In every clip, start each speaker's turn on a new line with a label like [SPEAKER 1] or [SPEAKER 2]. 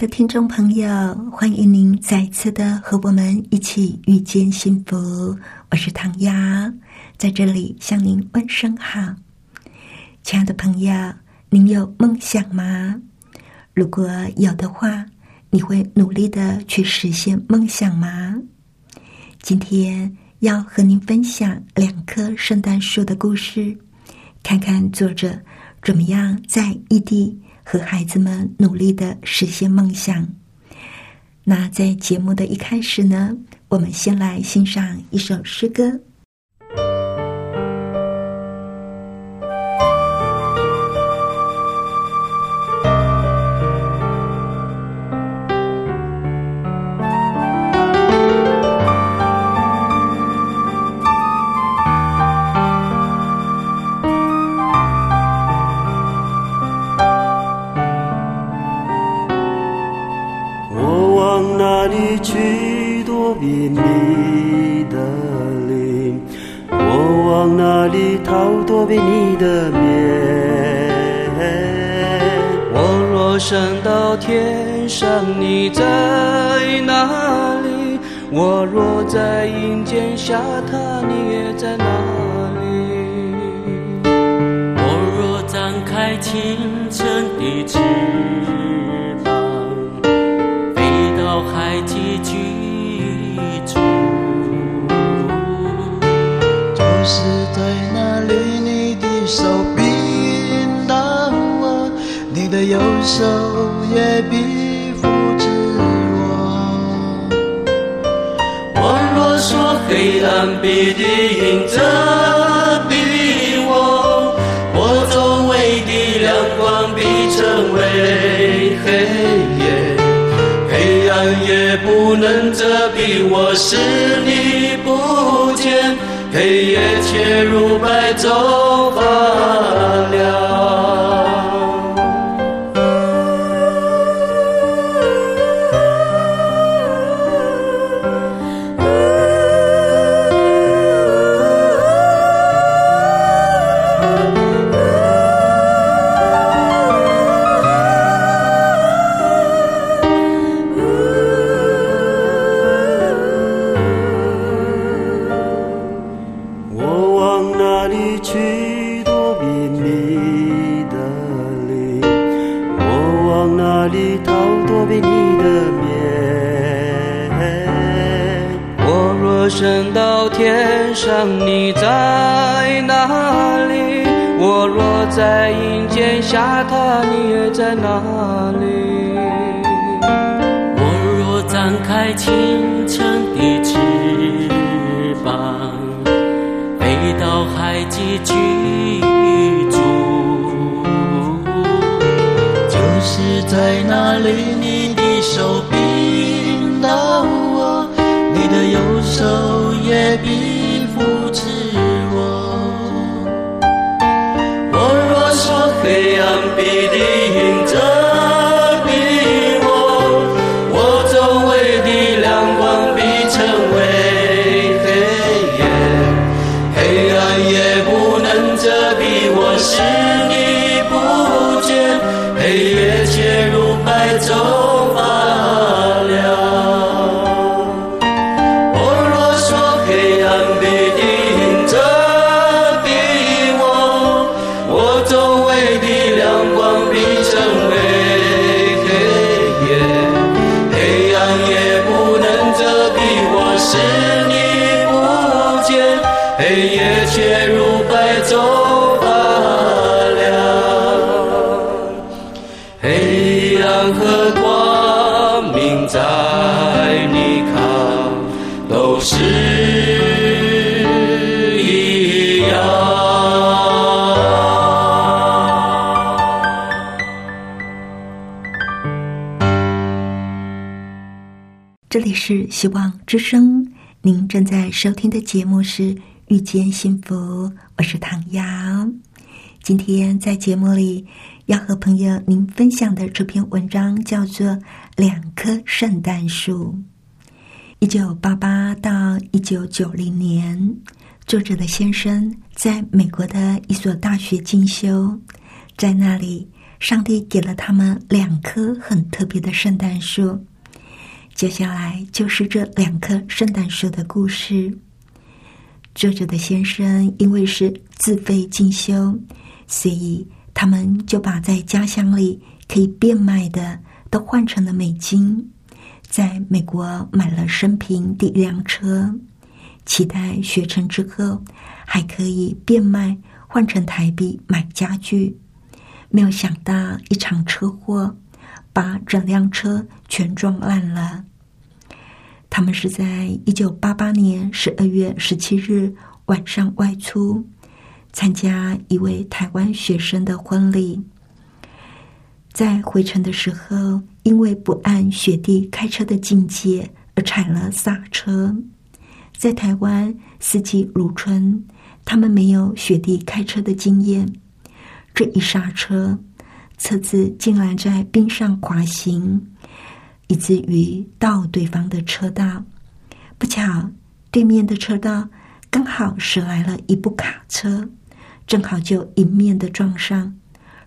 [SPEAKER 1] 的听众朋友，欢迎您再次的和我们一起遇见幸福。我是唐瑶，在这里向您问声好。亲爱的朋友，您有梦想吗？如果有的话，你会努力的去实现梦想吗？今天要和您分享两棵圣诞树的故事，看看作者怎么样在异地。和孩子们努力的实现梦想。那在节目的一开始呢，我们先来欣赏一首诗歌。
[SPEAKER 2] 升到天上，你在哪里？我若在阴间下榻，你也在哪里？我若展开清晨的翅膀，飞到海极居住，就是在那里，你的手。右手也必扶持我。我若说黑暗必定迎着逼我，我周围的亮光必成为黑夜，黑暗也不能遮蔽我，使你不见，黑夜却如白昼发亮。开
[SPEAKER 1] 清
[SPEAKER 2] 晨的翅膀，飞到海际居住，
[SPEAKER 3] 就
[SPEAKER 1] 是在那里，你的手臂希望之声，您正在收听的节目是《遇见幸福》，我是唐瑶。今天在节目里要和朋友您分享的这篇文章叫做《两棵圣诞树》。一九八八到一九九零年，作者的先生在美国的一所大学进修，在那里，上帝给了他们两棵很特别的圣诞树。接下来就是这两棵圣诞树的故事。作者的先生因为是自费进修，所以他们就把在家乡里可以变卖的都换成了美金，在美国买了生平第一辆车，期待学成之后还可以变卖换成台币买家具。没有想到一场车祸把整辆车全撞烂了。他们是在一九八八年十二月十七日晚上外出参加一位台湾学生的婚礼，在回程的时候，因为不按雪地开车的境界而踩了刹车。在台湾四季如春，他们没有雪地开车的经验，这一刹车，车子竟然在冰上滑行。以至于到对方的车道，不巧对面的车道刚好驶来了一部卡车，正好就迎面的撞上，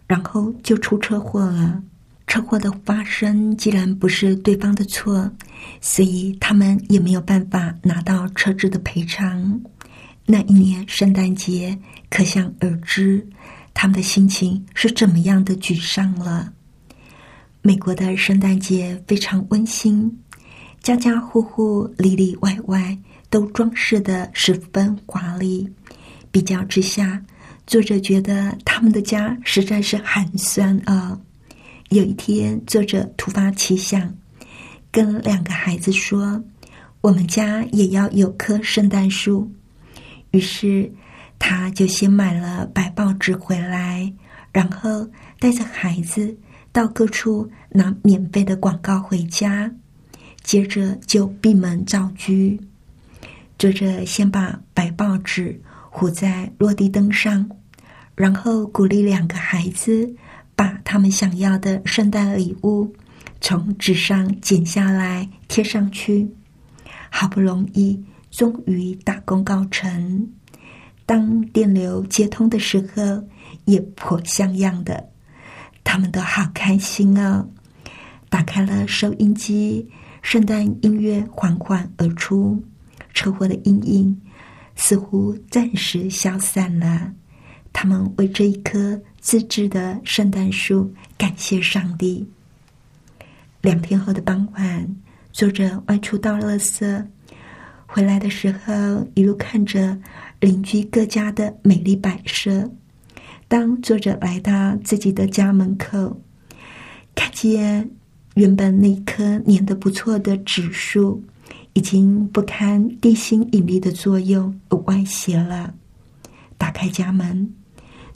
[SPEAKER 1] 然后就出车祸了。车祸的发生既然不是对方的错，所以他们也没有办法拿到车子的赔偿。那一年圣诞节，可想而知，他们的心情是怎么样的沮丧了。美国的圣诞节非常温馨，家家户户里里外外都装饰的十分华丽。比较之下，作者觉得他们的家实在是寒酸啊。有一天，作者突发奇想，跟两个孩子说：“我们家也要有棵圣诞树。”于是，他就先买了白报纸回来，然后带着孩子。到各处拿免费的广告回家，接着就闭门造车。作者先把白报纸糊在落地灯上，然后鼓励两个孩子把他们想要的圣诞礼物从纸上剪下来贴上去。好不容易，终于大功告成。当电流接通的时候，也颇像样的。他们都好开心哦！打开了收音机，圣诞音乐缓缓而出，车祸的阴影似乎暂时消散了。他们为这一棵自制的圣诞树感谢上帝。两天后的傍晚，作者外出倒垃圾，回来的时候一路看着邻居各家的美丽摆设。当作者来到自己的家门口，看见原本那棵粘得不错的纸树，已经不堪地心引力的作用而歪斜了。打开家门，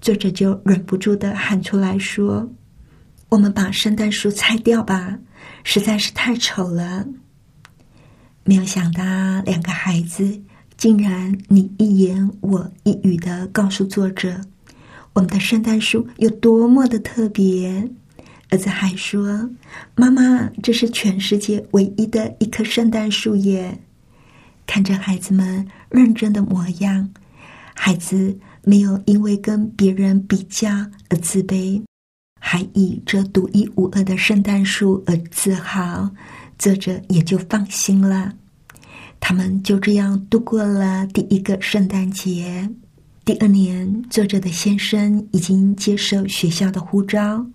[SPEAKER 1] 作者就忍不住的喊出来说：“我们把圣诞树拆掉吧，实在是太丑了。”没有想到，两个孩子竟然你一言我一语的告诉作者。我们的圣诞树有多么的特别！儿子还说：“妈妈，这是全世界唯一的一棵圣诞树耶！”看着孩子们认真的模样，孩子没有因为跟别人比较而自卑，还以这独一无二的圣诞树而自豪，作者也就放心了。他们就这样度过了第一个圣诞节。第二年，作者的先生已经接受学校的呼召，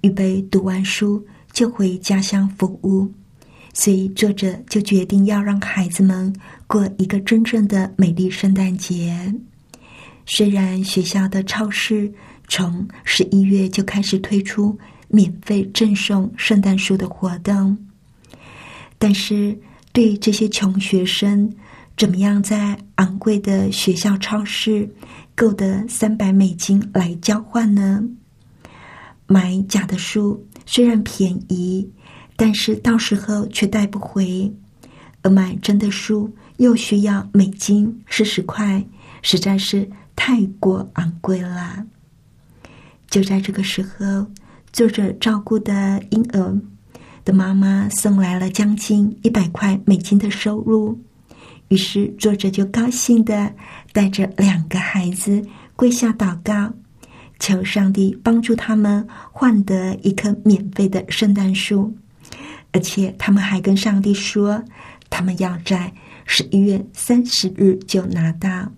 [SPEAKER 1] 预备读完书就回家乡服务，所以作者就决定要让孩子们过一个真正的美丽圣诞节。虽然学校的超市从十一月就开始推出免费赠送圣诞树的活动，但是对这些穷学生，怎么样在昂贵的学校超市？购得三百美金来交换呢？买假的书虽然便宜，但是到时候却带不回。而买真的书又需要美金四十块，实在是太过昂贵了。就在这个时候，作者照顾的婴儿的妈妈送来了将近一百块美金的收入，于是作者就高兴的带着两个孩子跪下祷告，求上帝帮助他们换得一棵免费的圣诞树，而且他们还跟上帝说。他们要在十一月三十日就拿到。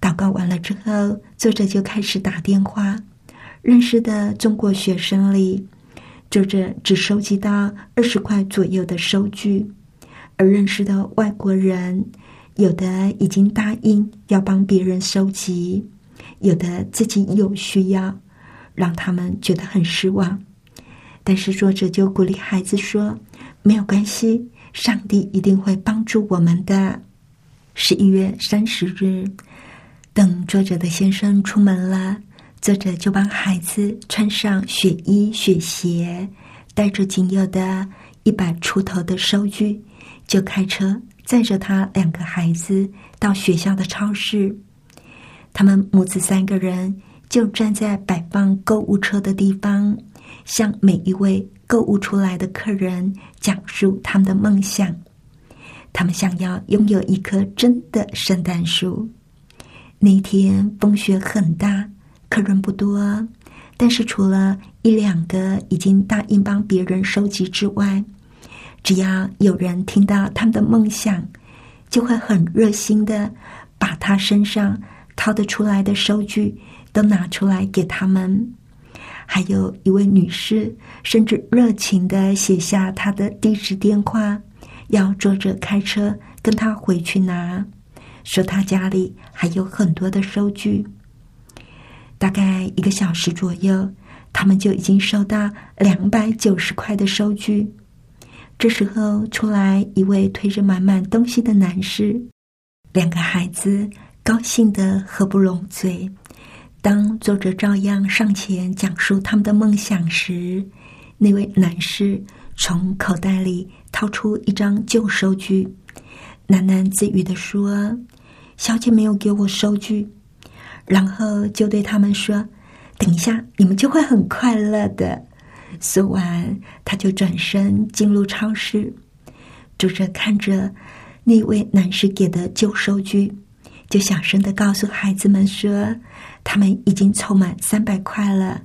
[SPEAKER 1] 祷告完了之后，作者就开始打电话。认识的中国学生里，作者只收集到二十块左右的收据；而认识的外国人，有的已经答应要帮别人收集，有的自己有需要，让他们觉得很失望。但是作者就鼓励孩子说：“没有关系。”上帝一定会帮助我们的。十一月三十日，等作者的先生出门了，作者就帮孩子穿上雪衣、雪鞋，带着仅有的一百出头的收据，就开车载着他两个孩子到学校的超市。他们母子三个人就站在摆放购物车的地方，向每一位。购物出来的客人讲述他们的梦想，他们想要拥有一棵真的圣诞树。那天风雪很大，客人不多，但是除了一两个已经答应帮别人收集之外，只要有人听到他们的梦想，就会很热心的把他身上掏得出来的收据都拿出来给他们。还有一位女士，甚至热情的写下她的地址电话，要作者开车跟她回去拿，说她家里还有很多的收据。大概一个小时左右，他们就已经收到两百九十块的收据。这时候出来一位推着满满东西的男士，两个孩子高兴的合不拢嘴。当作者照样上前讲述他们的梦想时，那位男士从口袋里掏出一张旧收据，喃喃自语的说：“小姐没有给我收据。”然后就对他们说：“等一下，你们就会很快乐的。”说完，他就转身进入超市。作者看着那位男士给的旧收据，就小声的告诉孩子们说。他们已经凑满三百块了，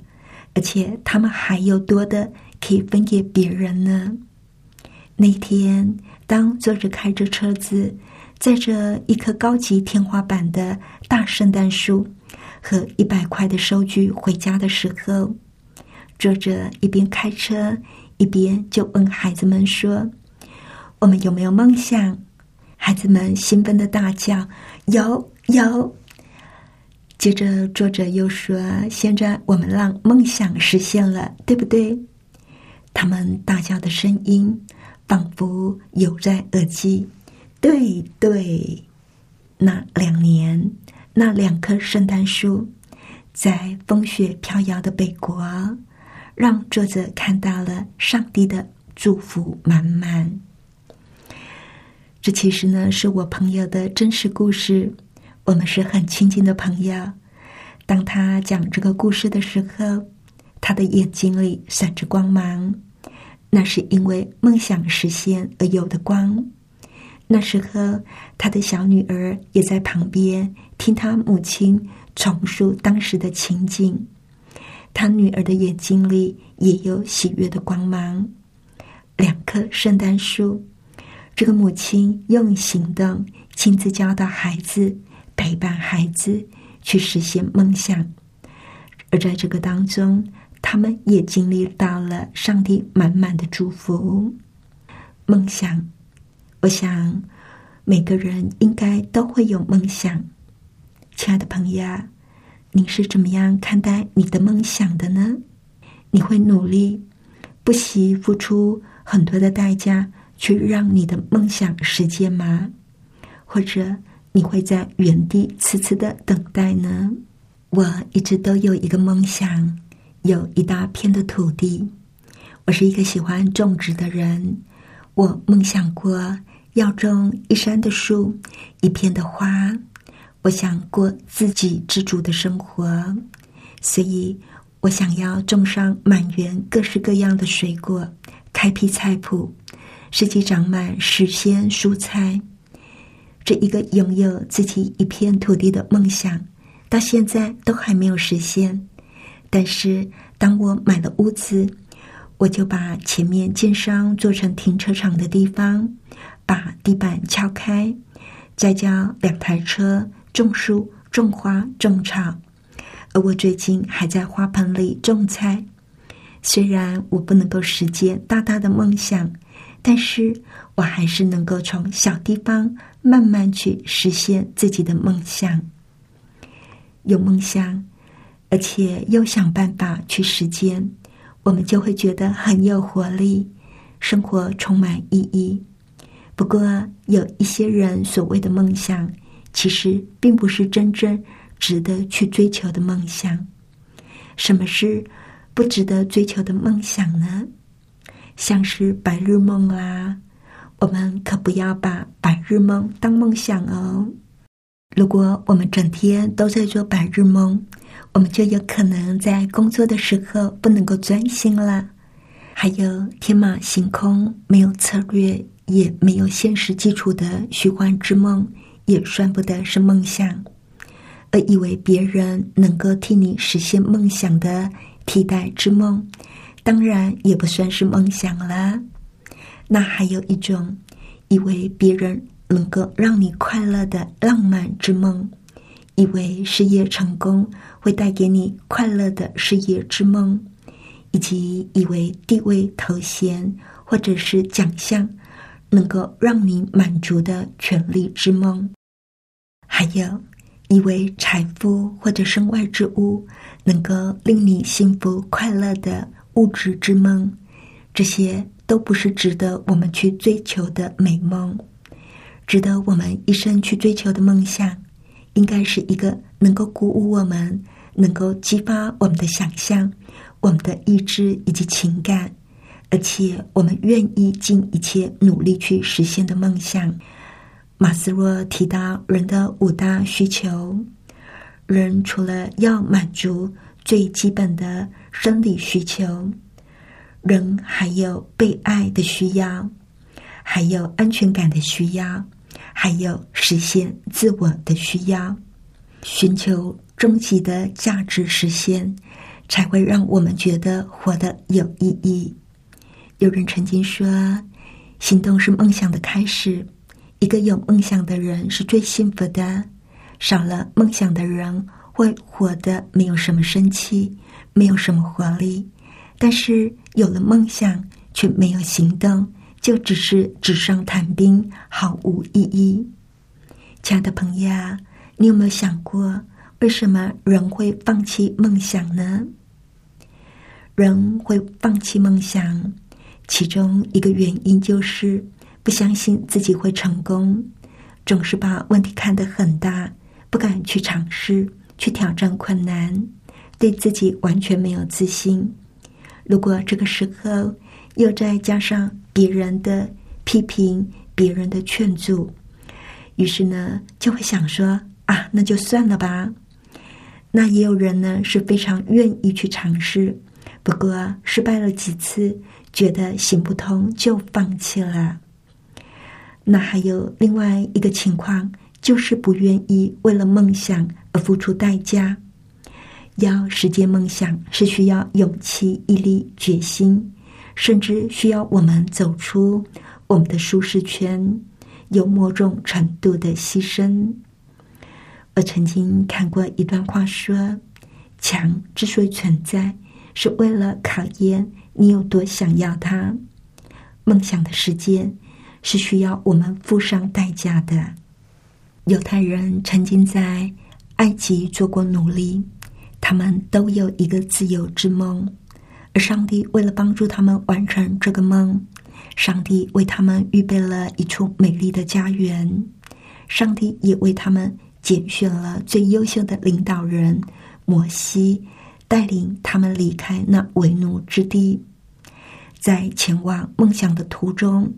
[SPEAKER 1] 而且他们还有多的可以分给别人呢。那天，当作者开着车子载着一棵高级天花板的大圣诞树和一百块的收据回家的时候，作者一边开车一边就问孩子们说：“我们有没有梦想？”孩子们兴奋的大叫：“有，有！”接着，作者又说：“现在我们让梦想实现了，对不对？”他们大叫的声音仿佛有在耳际。对对，那两年，那两棵圣诞树，在风雪飘摇的北国，让作者看到了上帝的祝福满满。这其实呢，是我朋友的真实故事。我们是很亲近的朋友。当他讲这个故事的时候，他的眼睛里闪着光芒，那是因为梦想实现而有的光。那时候，他的小女儿也在旁边听他母亲重述当时的情景，他女儿的眼睛里也有喜悦的光芒。两棵圣诞树，这个母亲用行动亲自教导孩子。陪伴孩子去实现梦想，而在这个当中，他们也经历到了上帝满满的祝福。梦想，我想每个人应该都会有梦想。亲爱的朋友，你是怎么样看待你的梦想的呢？你会努力不惜付出很多的代价去让你的梦想实现吗？或者？你会在原地痴痴的等待呢？我一直都有一个梦想，有一大片的土地。我是一个喜欢种植的人，我梦想过要种一山的树，一片的花。我想过自给自足的生活，所以我想要种上满园各式各样的水果，开辟菜圃，使其长满时鲜蔬菜。这一个拥有自己一片土地的梦想，到现在都还没有实现。但是，当我买了屋子，我就把前面建商做成停车场的地方，把地板敲开，再叫两台车种树、种花、种草。而我最近还在花盆里种菜。虽然我不能够实现大大的梦想，但是我还是能够从小地方慢慢去实现自己的梦想。有梦想，而且又想办法去实践。我们就会觉得很有活力，生活充满意义。不过，有一些人所谓的梦想，其实并不是真正值得去追求的梦想。什么是不值得追求的梦想呢？像是白日梦啦，我们可不要把白日梦当梦想哦。如果我们整天都在做白日梦，我们就有可能在工作的时候不能够专心了。还有天马行空、没有策略也没有现实基础的虚幻之梦，也算不得是梦想。而以为别人能够替你实现梦想的替代之梦，当然也不算是梦想了。那还有一种，以为别人能够让你快乐的浪漫之梦。以为事业成功会带给你快乐的事业之梦，以及以为地位、头衔或者是奖项能够让你满足的权利之梦，还有以为财富或者身外之物能够令你幸福快乐的物质之梦，这些都不是值得我们去追求的美梦，值得我们一生去追求的梦想。应该是一个能够鼓舞我们、能够激发我们的想象、我们的意志以及情感，而且我们愿意尽一切努力去实现的梦想。马斯洛提到人的五大需求，人除了要满足最基本的生理需求，人还有被爱的需要，还有安全感的需要。还有实现自我的需要，寻求终极的价值实现，才会让我们觉得活得有意义。有人曾经说：“行动是梦想的开始。”一个有梦想的人是最幸福的。少了梦想的人会活得没有什么生气，没有什么活力。但是有了梦想却没有行动。就只是纸上谈兵，毫无意义。亲爱的朋友，你有没有想过，为什么人会放弃梦想呢？人会放弃梦想，其中一个原因就是不相信自己会成功，总是把问题看得很大，不敢去尝试、去挑战困难，对自己完全没有自信。如果这个时候又再加上，别人的批评，别人的劝阻，于是呢，就会想说啊，那就算了吧。那也有人呢是非常愿意去尝试，不过失败了几次，觉得行不通就放弃了。那还有另外一个情况，就是不愿意为了梦想而付出代价。要实现梦想，是需要勇气、毅力、决心。甚至需要我们走出我们的舒适圈，有某种程度的牺牲。我曾经看过一段话，说：“墙之所以存在，是为了考验你有多想要它。梦想的实践是需要我们付上代价的。”犹太人曾经在埃及做过奴隶，他们都有一个自由之梦。而上帝为了帮助他们完成这个梦，上帝为他们预备了一处美丽的家园。上帝也为他们拣选了最优秀的领导人摩西，带领他们离开那为奴之地。在前往梦想的途中，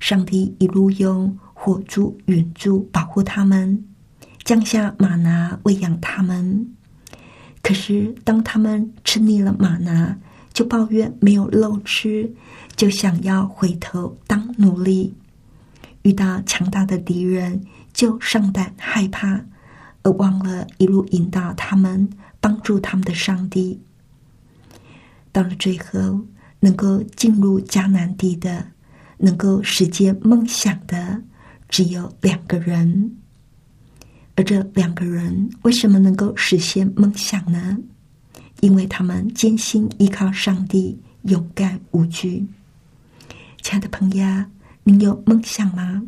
[SPEAKER 1] 上帝一路用火柱、云柱保护他们，降下玛拿喂养他们。可是当他们吃腻了玛拿，就抱怨没有肉吃，就想要回头当奴隶。遇到强大的敌人，就上胆害怕，而忘了一路引导他们、帮助他们的上帝。到了最后，能够进入迦南地的，能够实现梦想的，只有两个人。而这两个人为什么能够实现梦想呢？因为他们坚信依靠上帝，勇敢无惧。亲爱的朋友，你有梦想吗？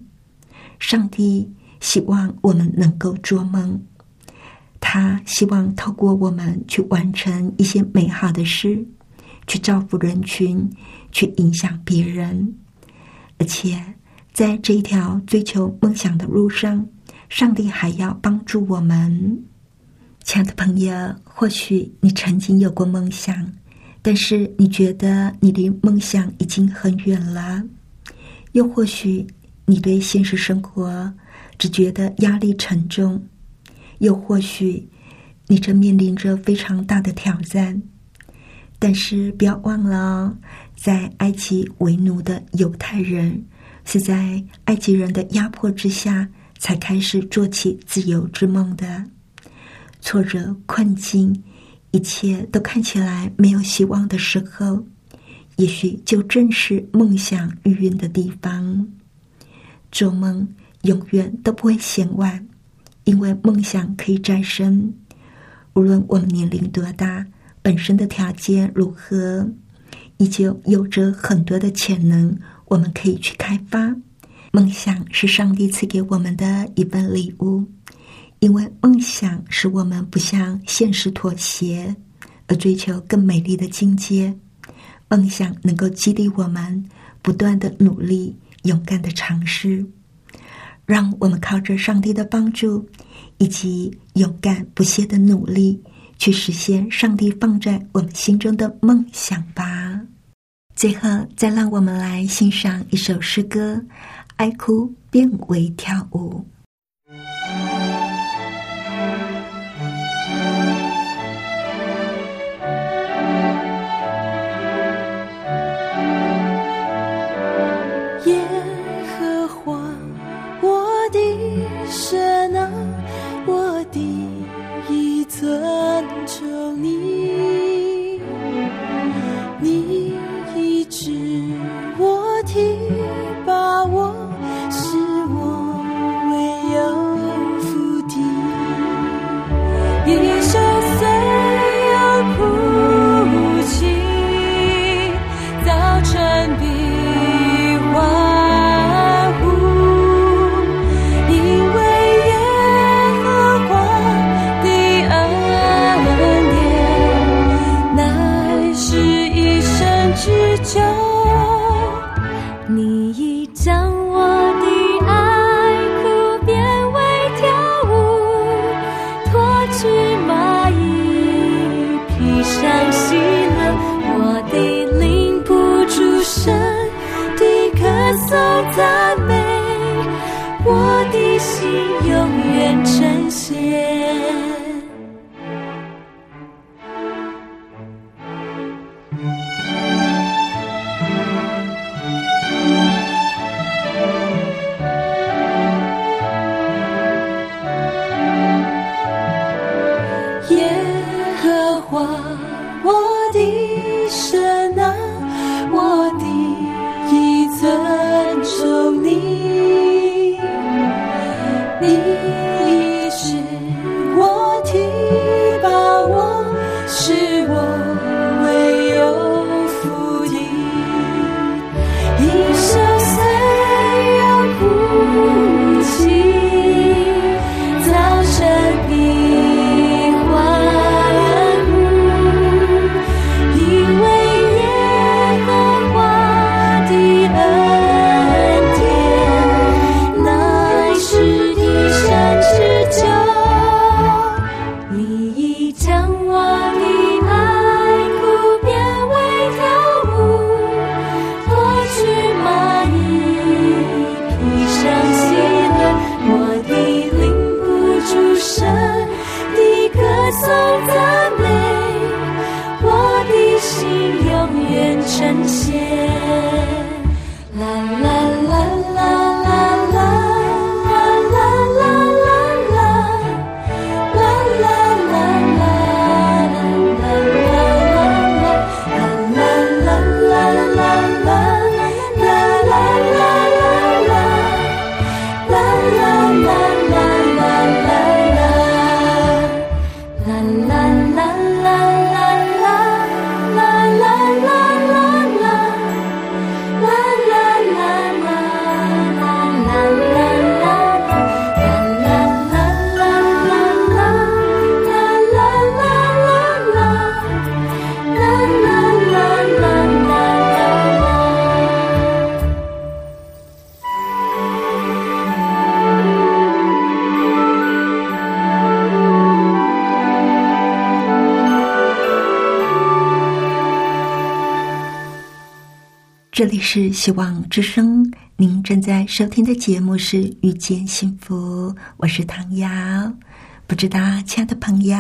[SPEAKER 1] 上帝希望我们能够做梦，他希望透过我们去完成一些美好的事。去造福人群，去影响别人，而且在这一条追求梦想的路上，上帝还要帮助我们。亲爱的朋友，或许你曾经有过梦想，但是你觉得你离梦想已经很远了；又或许你对现实生活只觉得压力沉重；又或许你正面临着非常大的挑战。但是不要忘了，在埃及为奴的犹太人，是在埃及人的压迫之下，才开始做起自由之梦的。挫折、困境，一切都看起来没有希望的时候，也许就正是梦想孕育的地方。做梦永远都不会嫌晚，因为梦想可以再生。无论我们年龄多大。本身的条件如何，依旧有着很多的潜能，我们可以去开发。梦想是上帝赐给我们的一份礼物，因为梦想使我们不向现实妥协，而追求更美丽的境界。梦想能够激励我们不断的努力、勇敢的尝试，让我们靠着上帝的帮助以及勇敢不懈的努力。去实现上帝放在我们心中的梦想吧。最后，再让我们来欣赏一首诗歌：爱哭变为跳舞。
[SPEAKER 4] 之交。
[SPEAKER 1] 这里是希望之声，您正在收听的节目是《遇见幸福》，我是唐瑶。不知道，亲爱的朋友，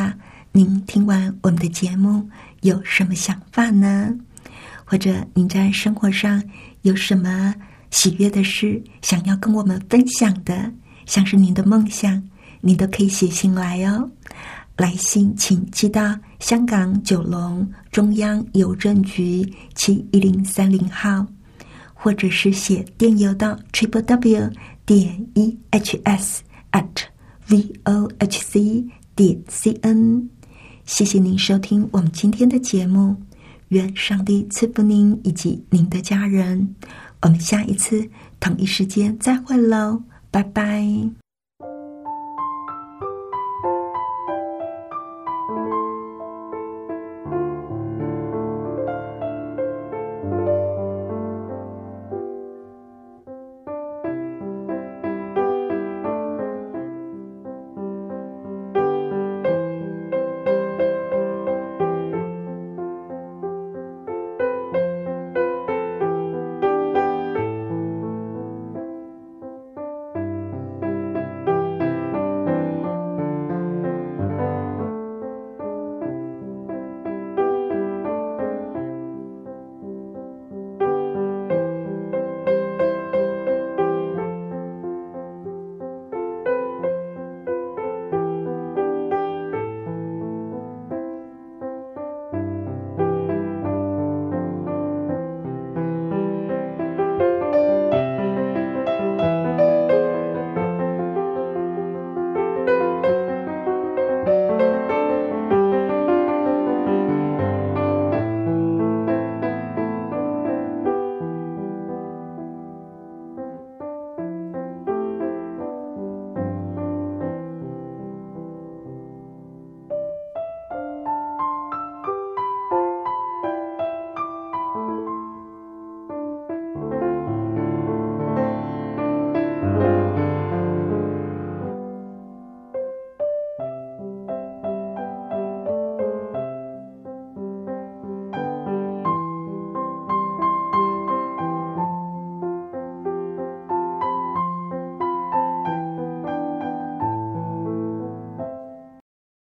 [SPEAKER 1] 您听完我们的节目有什么想法呢？或者您在生活上有什么喜悦的事想要跟我们分享的，像是您的梦想，您都可以写信来哦。来信请寄到香港九龙中央邮政局七一零三零号，或者是写电邮到 triple w 点 e h s at v o h c 点 c n。谢谢您收听我们今天的节目，愿上帝赐福您以及您的家人。我们下一次同一时间再会喽，拜拜。